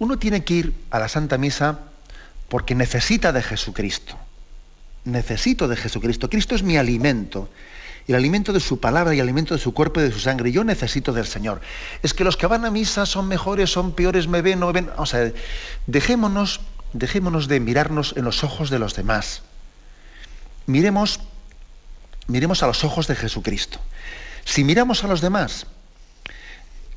Uno tiene que ir a la Santa Misa porque necesita de Jesucristo. Necesito de Jesucristo. Cristo es mi alimento. El alimento de su palabra y el alimento de su cuerpo y de su sangre. Yo necesito del Señor. Es que los que van a misa son mejores, son peores, me ven, no me ven. O sea, dejémonos, dejémonos de mirarnos en los ojos de los demás. Miremos, miremos a los ojos de Jesucristo. Si miramos a los demás,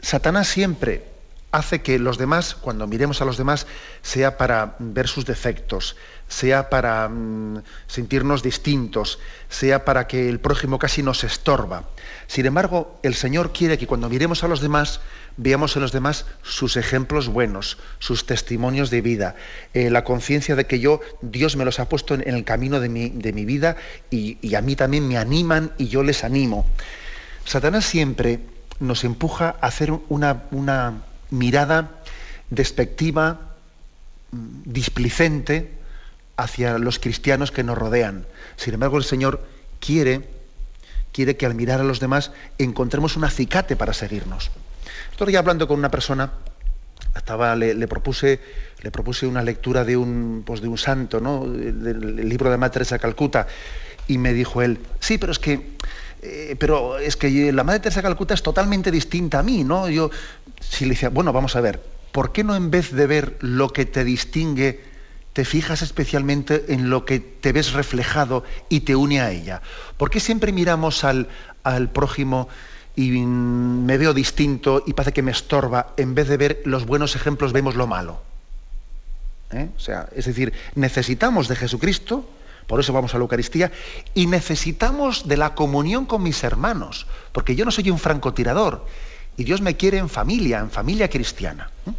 Satanás siempre hace que los demás, cuando miremos a los demás, sea para ver sus defectos, sea para mm, sentirnos distintos, sea para que el prójimo casi nos estorba. Sin embargo, el Señor quiere que cuando miremos a los demás, veamos en los demás sus ejemplos buenos, sus testimonios de vida, eh, la conciencia de que yo, Dios me los ha puesto en, el camino de mi, vida y, y a mí también me animan y yo les animo. Satanás siempre nos empuja a hacer una, una mirada despectiva, displicente hacia los cristianos que nos rodean. Sin embargo, el Señor quiere, quiere que al mirar a los demás encontremos un acicate para seguirnos. Estoy hablando con una persona, estaba, le, propuse, le propuse una lectura de un, pues de un santo, ¿no? del, libro de Madre Teresa Calcuta, y me dijo él, sí, pero es que eh, pero es que la Madre Teresa de Calcuta es totalmente distinta a mí, ¿no? Yo, si le decía, bueno, vamos a ver, ¿por qué no en vez de ver lo que te distingue, te fijas especialmente en lo que te ves reflejado y te une a ella? ¿Por qué siempre miramos al, al prójimo y me veo distinto y parece que me estorba, en vez de ver los buenos ejemplos vemos lo malo? ¿Eh? O sea, es decir, necesitamos de Jesucristo por eso vamos a la Eucaristía, y necesitamos de la comunión con mis hermanos, porque yo no soy un francotirador, y Dios me quiere en familia, en familia cristiana. ¿Mm?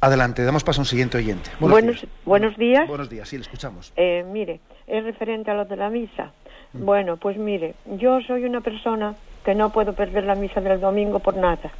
Adelante, damos paso a un siguiente oyente. Buenos, días. Buenos días. Buenos días, sí, le escuchamos. Eh, mire, es referente a lo de la misa. Mm. Bueno, pues mire, yo soy una persona que no puedo perder la misa del domingo por nada.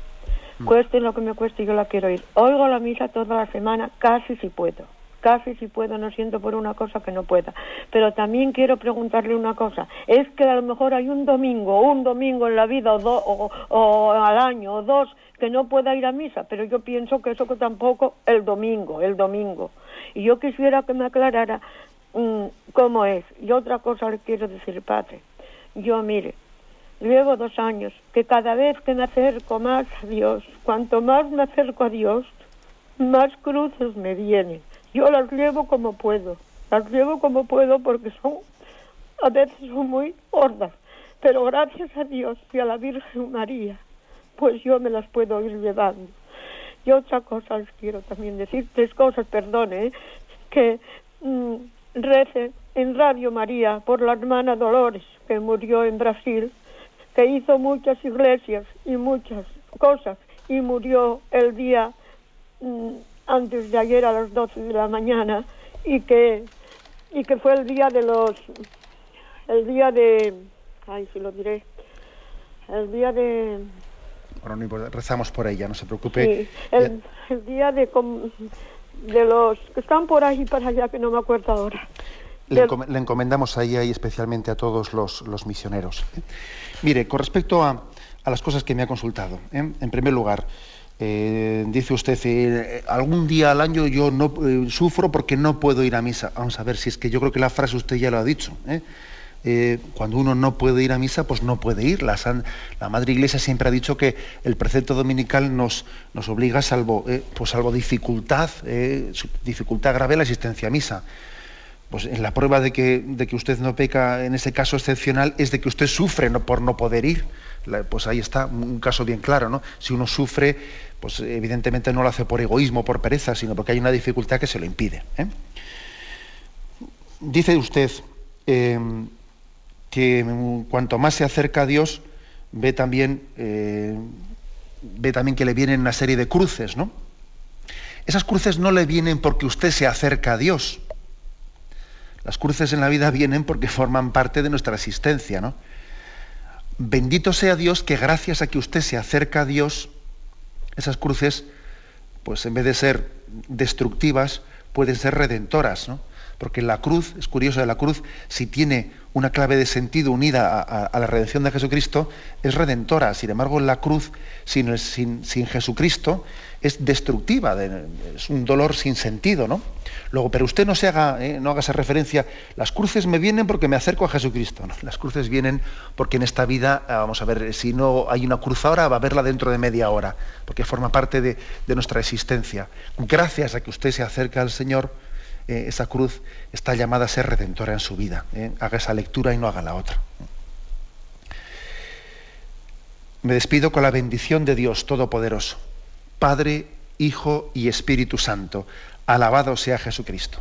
Mm. Cueste lo que me cueste, yo la quiero ir. Oigo la misa toda la semana, casi si puedo casi si puedo, no siento por una cosa que no pueda. Pero también quiero preguntarle una cosa, es que a lo mejor hay un domingo, un domingo en la vida o, o, al año o dos que no pueda ir a misa, pero yo pienso que eso que tampoco el domingo, el domingo. Y yo quisiera que me aclarara mm, cómo es. Y otra cosa le quiero decir, padre. Yo, mire, llevo dos años que cada vez que me acerco más a Dios, cuanto más me acerco a Dios, más cruces me vienen. Yo las llevo como puedo, las llevo como puedo porque son, a veces son muy gordas, pero gracias a Dios y a la Virgen María, pues yo me las puedo ir llevando. Y otra cosa les quiero también decir, tres cosas, perdone, ¿eh? que mm, rece en Radio María por la hermana Dolores, que murió en Brasil, que hizo muchas iglesias y muchas cosas y murió el día mm, antes de ayer a las 12 de la mañana y que y que fue el día de los el día de ay si lo diré el día de bueno, no rezamos por ella, no se preocupe. Sí, el, el, día de, de los que están por ahí para allá, que no me acuerdo ahora. Le, encom le encomendamos ahí, ahí especialmente a todos los, los misioneros. ¿eh? Mire, con respecto a, a, las cosas que me ha consultado, ¿eh? en primer lugar, eh, dice usted, eh, algún día al año yo no eh, sufro porque no puedo ir a misa. Vamos a ver si es que yo creo que la frase usted ya lo ha dicho. cuando uno no puede ir a misa, pues no puede ir. La, Madre Iglesia siempre ha dicho que el precepto dominical nos, nos obliga, salvo, pues salvo dificultad, dificultad grave, la asistencia a misa pues la prueba de que, de que, usted no peca en ese caso excepcional es de que usted sufre por no poder ir. Pues ahí está un caso bien claro, ¿no? Si uno sufre, pues evidentemente no lo hace por egoísmo, por pereza, sino porque hay una dificultad que se lo impide. ¿eh? Dice usted eh, que cuanto más se acerca a Dios, ve también, eh, ve también que le vienen una serie de cruces, ¿no? Esas cruces no le vienen porque usted se acerca a Dios, las cruces en la vida vienen porque forman parte de nuestra existencia, ¿no? Bendito sea Dios que gracias a que usted se acerca a Dios, esas cruces, pues en vez de ser destructivas, pueden ser redentoras, ¿no? Porque la cruz, es curioso de la cruz, si tiene una clave de sentido unida a, la redención de Jesucristo, es redentora. Sin embargo, la cruz, sin, Jesucristo, es destructiva, es un dolor sin sentido, ¿no? Luego, pero usted no se haga, ¿eh? no haga esa referencia, las cruces me vienen porque me acerco a Jesucristo. Las cruces vienen porque en esta vida, ah, vamos a ver, si no hay una cruz ahora, va a haberla dentro de media hora, porque forma parte de, de nuestra existencia. Gracias a que usted se acerca al Señor, eh, esa cruz está llamada a ser redentora en su vida. ¿eh? Haga esa lectura y no haga la otra. Me despido con la bendición de Dios Todopoderoso. Padre, Hijo y Espíritu Santo. Alabado sea Jesucristo.